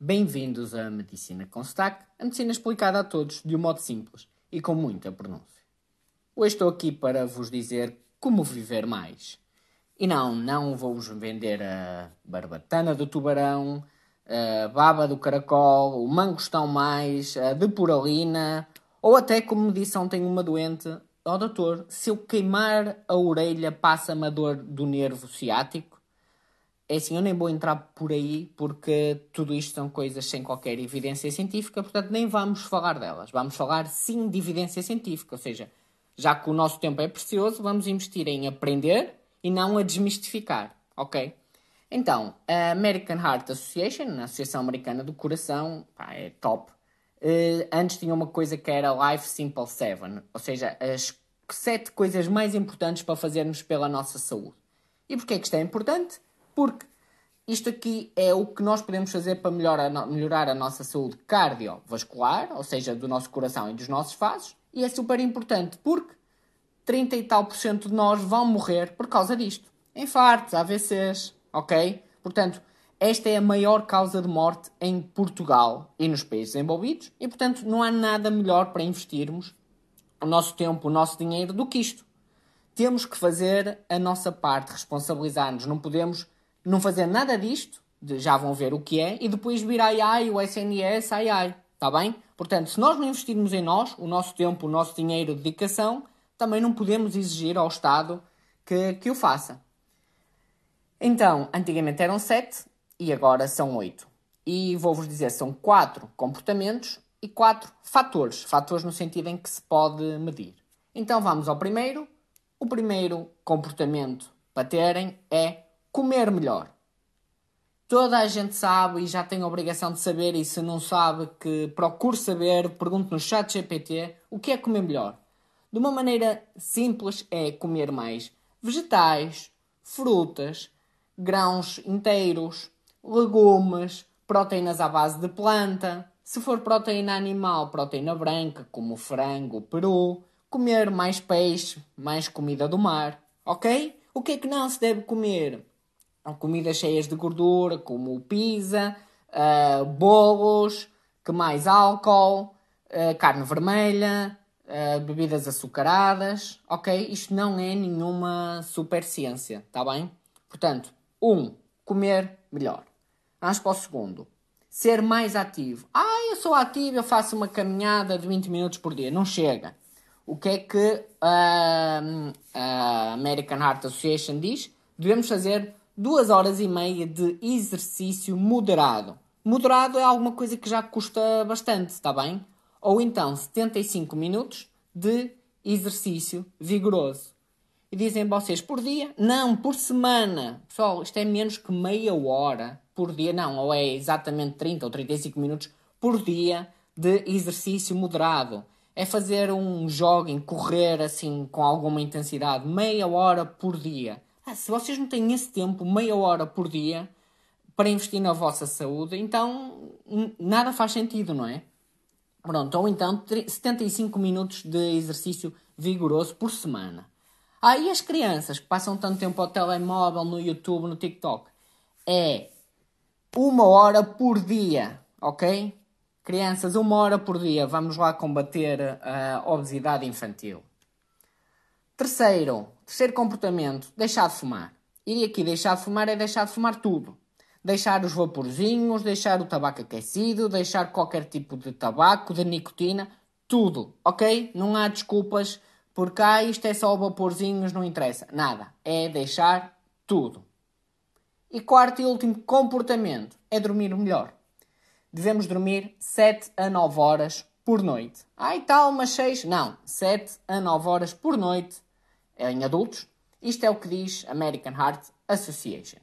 Bem-vindos à Medicina com Sotaque, a medicina explicada a todos de um modo simples e com muita pronúncia. Hoje estou aqui para vos dizer como viver mais. E não, não vou-vos vender a barbatana do tubarão, a baba do caracol, o mangostão mais, a depuralina, ou até como disse ontem uma doente, ó oh, doutor, se eu queimar a orelha passa-me a dor do nervo ciático? É assim, eu nem vou entrar por aí porque tudo isto são coisas sem qualquer evidência científica, portanto nem vamos falar delas. Vamos falar sim de evidência científica, ou seja, já que o nosso tempo é precioso, vamos investir em aprender e não a desmistificar, ok? Então, a American Heart Association, a Associação Americana do Coração, pá, é top. Uh, antes tinha uma coisa que era Life Simple 7, ou seja, as sete coisas mais importantes para fazermos pela nossa saúde. E porquê é que isto é importante? Porque isto aqui é o que nós podemos fazer para melhorar a, melhorar a nossa saúde cardiovascular, ou seja, do nosso coração e dos nossos vasos, e é super importante porque 30 e tal por cento de nós vão morrer por causa disto. Infartos, AVCs, ok? Portanto, esta é a maior causa de morte em Portugal e nos países envolvidos e, portanto, não há nada melhor para investirmos o nosso tempo, o nosso dinheiro do que isto. Temos que fazer a nossa parte, responsabilizar-nos. Não podemos não fazer nada disto, já vão ver o que é, e depois vir ai ai, o SNS, ai ai. Está bem? Portanto, se nós não investirmos em nós, o nosso tempo, o nosso dinheiro, dedicação, também não podemos exigir ao Estado que, que o faça. Então, antigamente eram sete e agora são oito. E vou-vos dizer, são quatro comportamentos e quatro fatores. Fatores no sentido em que se pode medir. Então vamos ao primeiro. O primeiro comportamento para terem é comer melhor. Toda a gente sabe e já tem a obrigação de saber, e se não sabe, que procure saber, pergunte no chat GPT o que é comer melhor. De uma maneira simples, é comer mais vegetais, frutas, grãos inteiros, legumes, proteínas à base de planta. Se for proteína animal, proteína branca, como frango, peru. Comer mais peixe, mais comida do mar, ok? O que é que não se deve comer? Comidas cheias de gordura, como pizza, uh, bolos, que mais álcool, uh, carne vermelha, uh, bebidas açucaradas, ok? Isto não é nenhuma super ciência, tá bem? Portanto, um, comer melhor. Vamos para o segundo. Ser mais ativo. Ah, eu sou ativo, eu faço uma caminhada de 20 minutos por dia. Não chega. O que é que a American Heart Association diz? Devemos fazer duas horas e meia de exercício moderado. Moderado é alguma coisa que já custa bastante, está bem? Ou então 75 minutos de exercício vigoroso. E dizem vocês por dia? Não, por semana. Pessoal, isto é menos que meia hora por dia. Não, ou é exatamente 30 ou 35 minutos por dia de exercício moderado. É fazer um jogging, correr assim com alguma intensidade, meia hora por dia. Ah, se vocês não têm esse tempo, meia hora por dia, para investir na vossa saúde, então nada faz sentido, não é? Pronto, ou então 75 minutos de exercício vigoroso por semana. Ah, e as crianças que passam tanto tempo ao telemóvel, no YouTube, no TikTok? É uma hora por dia, ok? Crianças, uma hora por dia. Vamos lá combater a obesidade infantil. Terceiro, terceiro comportamento, deixar de fumar. E aqui deixar de fumar é deixar de fumar tudo. Deixar os vaporzinhos, deixar o tabaco aquecido, deixar qualquer tipo de tabaco, de nicotina, tudo, ok? Não há desculpas porque ah, isto é só vaporzinhos, não interessa. Nada. É deixar tudo. E quarto e último comportamento é dormir melhor. Devemos dormir 7 a 9 horas por noite. Ai tal, mas 6. Não, 7 a 9 horas por noite em adultos. Isto é o que diz American Heart Association.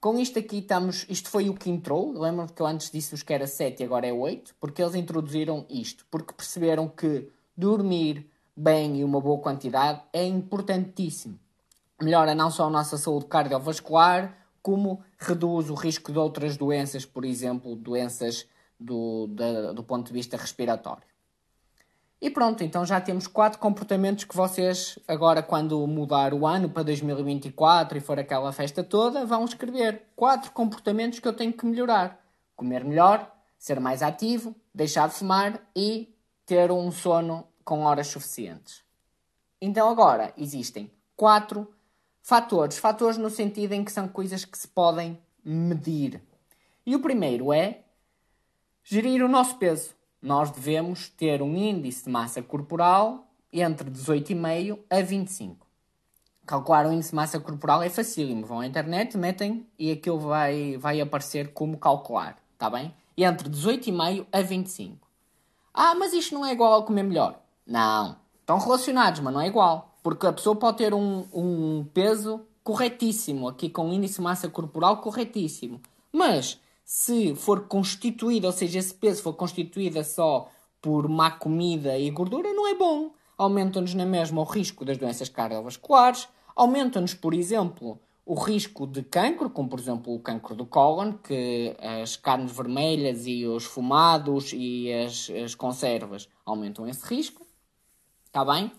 Com isto aqui estamos. Isto foi o que entrou. Lembram que eu antes disse-vos que era 7 e agora é 8, porque eles introduziram isto, porque perceberam que dormir bem e uma boa quantidade é importantíssimo. Melhora não só a nossa saúde cardiovascular, como reduz o risco de outras doenças, por exemplo, doenças do, do ponto de vista respiratório. E pronto, então já temos quatro comportamentos que vocês, agora quando mudar o ano para 2024 e for aquela festa toda, vão escrever quatro comportamentos que eu tenho que melhorar. comer melhor, ser mais ativo, deixar de fumar e ter um sono com horas suficientes. Então agora existem quatro fatores. Fatores no sentido em que são coisas que se podem medir. E o primeiro é gerir o nosso peso. Nós devemos ter um índice de massa corporal entre 18,5 a 25. Calcular o índice de massa corporal é facílimo. Vão à internet, metem e aquilo vai, vai aparecer como calcular. Está bem? Entre 18,5 a 25. Ah, mas isto não é igual a comer melhor. Não. Estão relacionados, mas não é igual. Porque a pessoa pode ter um, um peso corretíssimo, aqui com um índice de massa corporal corretíssimo. Mas se for constituída, ou seja, esse peso for constituída só por má comida e gordura, não é bom. Aumenta-nos na mesma o risco das doenças cardiovasculares, aumenta-nos, por exemplo, o risco de cancro, como por exemplo o cancro do cólon, que as carnes vermelhas e os fumados e as, as conservas aumentam esse risco. Está bem?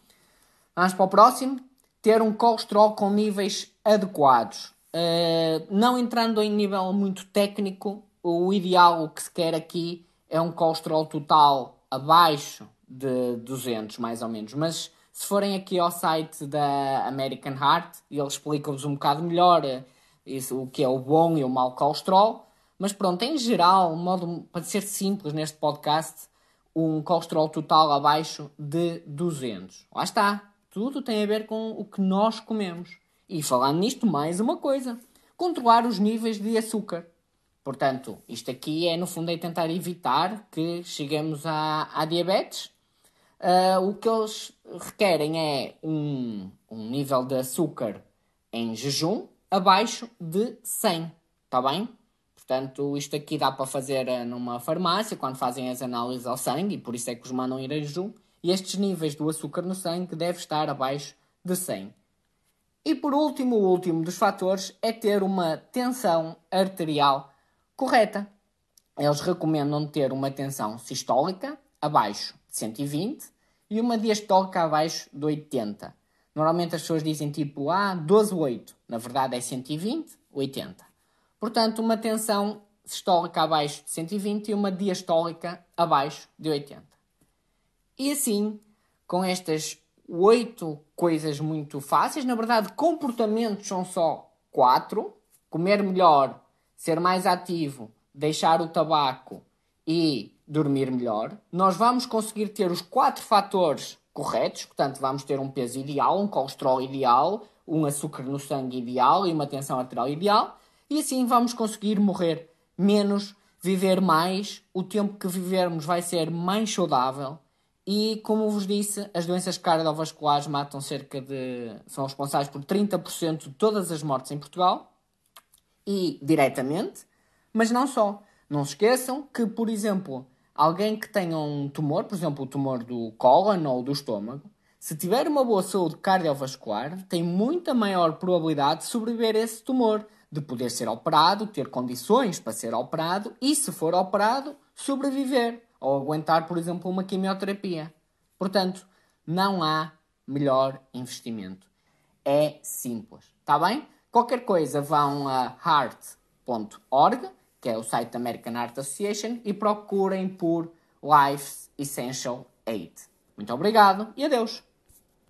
Vamos para o próximo. Ter um colesterol com níveis adequados. Uh, não entrando em nível muito técnico, o ideal, que se quer aqui, é um colesterol total abaixo de 200, mais ou menos. Mas se forem aqui ao site da American Heart, ele explica-vos um bocado melhor uh, isso, o que é o bom e o mau colesterol. Mas pronto, em geral, modo, para ser simples neste podcast, um colesterol total abaixo de 200. Lá está. Tudo tem a ver com o que nós comemos. E falando nisto, mais uma coisa: controlar os níveis de açúcar. Portanto, isto aqui é no fundo é tentar evitar que cheguemos à, à diabetes. Uh, o que eles requerem é um, um nível de açúcar em jejum abaixo de 100. Está bem? Portanto, isto aqui dá para fazer eh, numa farmácia, quando fazem as análises ao sangue, e por isso é que os mandam ir a jejum. E estes níveis do açúcar no sangue deve estar abaixo de 100. E por último, o último dos fatores é ter uma tensão arterial correta. Eles recomendam ter uma tensão sistólica abaixo de 120 e uma diastólica abaixo de 80. Normalmente as pessoas dizem tipo, ah, 12,8. Na verdade é 120, 80. Portanto, uma tensão sistólica abaixo de 120 e uma diastólica abaixo de 80. E assim, com estas oito coisas muito fáceis, na verdade, comportamentos são só quatro: comer melhor, ser mais ativo, deixar o tabaco e dormir melhor. Nós vamos conseguir ter os quatro fatores corretos, portanto, vamos ter um peso ideal, um colesterol ideal, um açúcar no sangue ideal e uma tensão arterial ideal. E assim vamos conseguir morrer menos, viver mais, o tempo que vivermos vai ser mais saudável e, como vos disse, as doenças cardiovasculares matam cerca de. são responsáveis por 30% de todas as mortes em Portugal e diretamente, mas não só. Não se esqueçam que, por exemplo, alguém que tenha um tumor, por exemplo, o tumor do cólon ou do estômago, se tiver uma boa saúde cardiovascular, tem muita maior probabilidade de sobreviver a esse tumor de poder ser operado, ter condições para ser operado e, se for operado, sobreviver ou aguentar, por exemplo, uma quimioterapia. Portanto, não há melhor investimento. É simples. Está bem? Qualquer coisa, vão a heart.org, que é o site da American Heart Association, e procurem por Life's Essential 8. Muito obrigado e adeus!